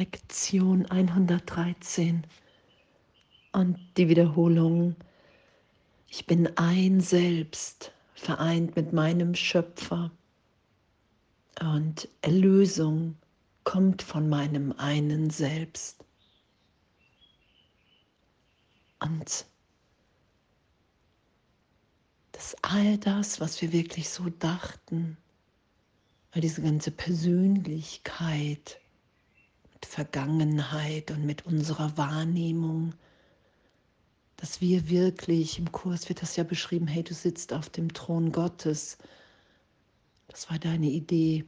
Lektion 113 und die Wiederholung. Ich bin ein Selbst, vereint mit meinem Schöpfer. Und Erlösung kommt von meinem einen Selbst. Und dass all das, was wir wirklich so dachten, weil diese ganze Persönlichkeit Vergangenheit und mit unserer Wahrnehmung, dass wir wirklich, im Kurs wird das ja beschrieben, hey, du sitzt auf dem Thron Gottes. Das war deine Idee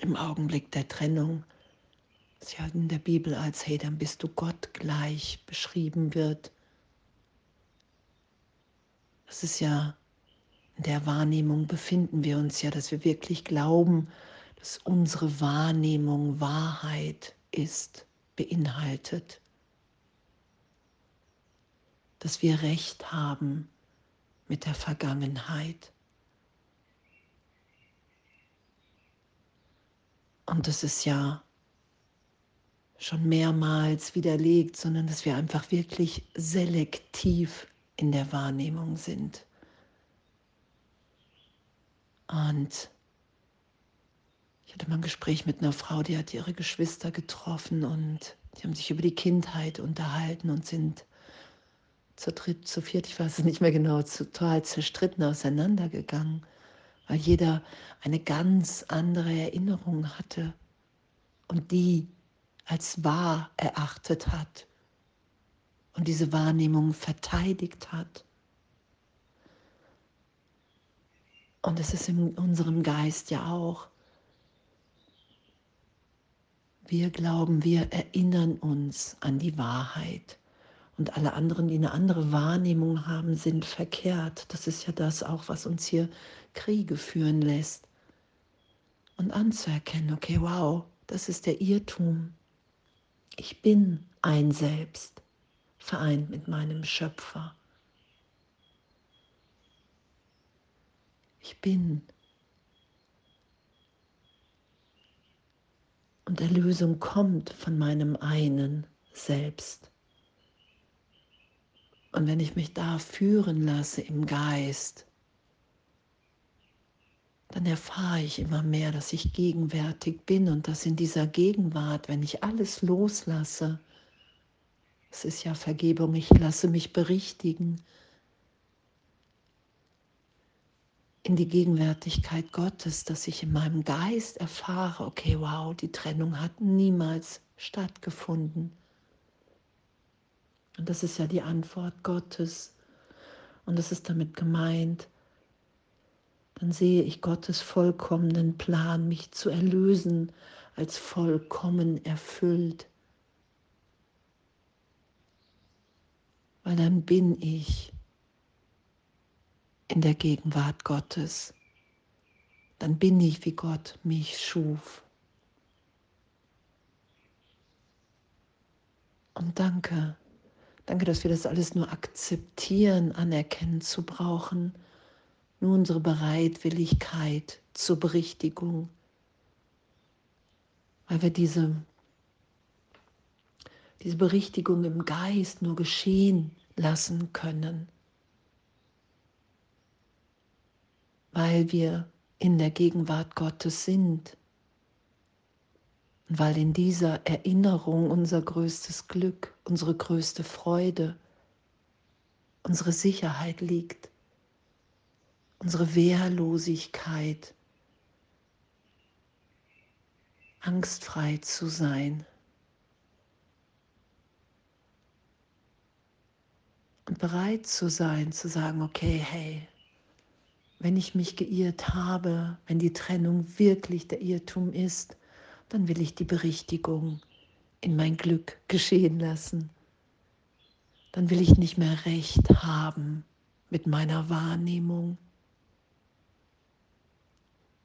im Augenblick der Trennung. Sie ja in der Bibel als, hey, dann bist du Gott gleich beschrieben wird. Das ist ja in der Wahrnehmung befinden wir uns ja, dass wir wirklich glauben, dass unsere Wahrnehmung Wahrheit ist, beinhaltet. Dass wir Recht haben mit der Vergangenheit. Und das ist ja schon mehrmals widerlegt, sondern dass wir einfach wirklich selektiv in der Wahrnehmung sind. Und ich hatte mal ein Gespräch mit einer Frau, die hat ihre Geschwister getroffen und die haben sich über die Kindheit unterhalten und sind zu dritt, zu viert, ich weiß es nicht mehr genau, total zerstritten auseinandergegangen, weil jeder eine ganz andere Erinnerung hatte und die als wahr erachtet hat und diese Wahrnehmung verteidigt hat. Und es ist in unserem Geist ja auch. Wir glauben, wir erinnern uns an die Wahrheit. Und alle anderen, die eine andere Wahrnehmung haben, sind verkehrt. Das ist ja das auch, was uns hier Kriege führen lässt. Und anzuerkennen, okay, wow, das ist der Irrtum. Ich bin ein Selbst, vereint mit meinem Schöpfer. Ich bin. Und Erlösung kommt von meinem einen Selbst. Und wenn ich mich da führen lasse im Geist, dann erfahre ich immer mehr, dass ich gegenwärtig bin und dass in dieser Gegenwart, wenn ich alles loslasse, es ist ja Vergebung, ich lasse mich berichtigen, in die Gegenwärtigkeit Gottes, dass ich in meinem Geist erfahre, okay, wow, die Trennung hat niemals stattgefunden. Und das ist ja die Antwort Gottes. Und das ist damit gemeint, dann sehe ich Gottes vollkommenen Plan, mich zu erlösen, als vollkommen erfüllt. Weil dann bin ich in der Gegenwart Gottes, dann bin ich, wie Gott mich schuf. Und danke, danke, dass wir das alles nur akzeptieren, anerkennen zu brauchen, nur unsere Bereitwilligkeit zur Berichtigung, weil wir diese, diese Berichtigung im Geist nur geschehen lassen können. Weil wir in der Gegenwart Gottes sind. Weil in dieser Erinnerung unser größtes Glück, unsere größte Freude, unsere Sicherheit liegt, unsere Wehrlosigkeit, angstfrei zu sein. Und bereit zu sein, zu sagen, okay, hey, wenn ich mich geirrt habe, wenn die Trennung wirklich der Irrtum ist, dann will ich die Berichtigung in mein Glück geschehen lassen. Dann will ich nicht mehr recht haben mit meiner Wahrnehmung.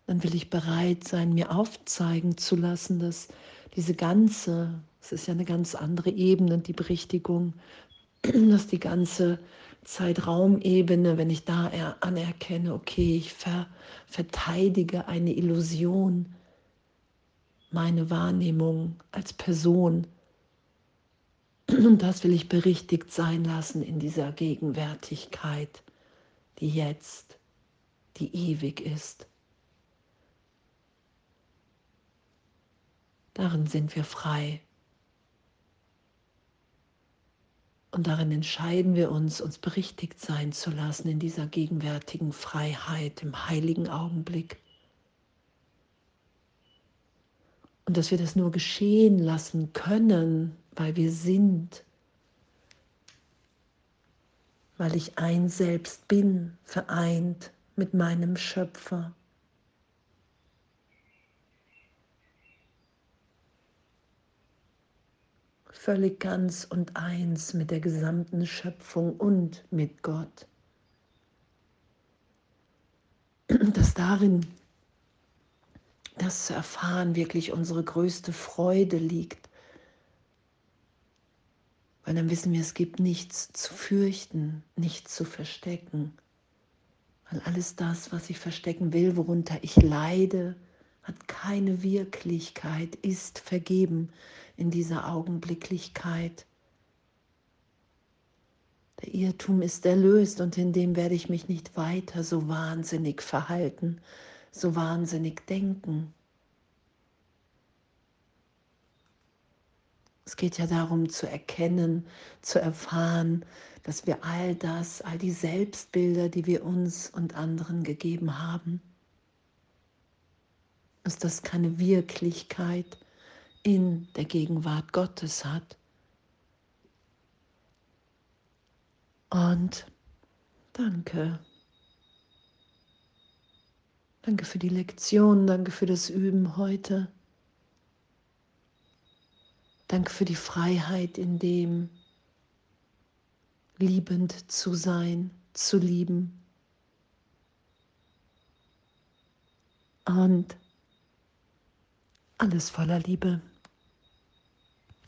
Dann will ich bereit sein, mir aufzeigen zu lassen, dass diese ganze, es ist ja eine ganz andere Ebene, die Berichtigung, dass die ganze Zeitraumebene, wenn ich da anerkenne, okay, ich ver, verteidige eine Illusion, meine Wahrnehmung als Person. Und das will ich berichtigt sein lassen in dieser Gegenwärtigkeit, die jetzt, die ewig ist. Darin sind wir frei. Und darin entscheiden wir uns, uns berichtigt sein zu lassen in dieser gegenwärtigen Freiheit, im heiligen Augenblick. Und dass wir das nur geschehen lassen können, weil wir sind, weil ich ein Selbst bin, vereint mit meinem Schöpfer. Völlig ganz und eins mit der gesamten Schöpfung und mit Gott. Dass darin das zu erfahren wirklich unsere größte Freude liegt. Weil dann wissen wir, es gibt nichts zu fürchten, nichts zu verstecken. Weil alles das, was ich verstecken will, worunter ich leide, hat keine Wirklichkeit, ist vergeben in dieser Augenblicklichkeit. Der Irrtum ist erlöst und in dem werde ich mich nicht weiter so wahnsinnig verhalten, so wahnsinnig denken. Es geht ja darum zu erkennen, zu erfahren, dass wir all das, all die Selbstbilder, die wir uns und anderen gegeben haben, dass das keine Wirklichkeit in der Gegenwart Gottes hat. Und danke. Danke für die Lektion, danke für das Üben heute. Danke für die Freiheit, in dem liebend zu sein, zu lieben. Und alles voller Liebe.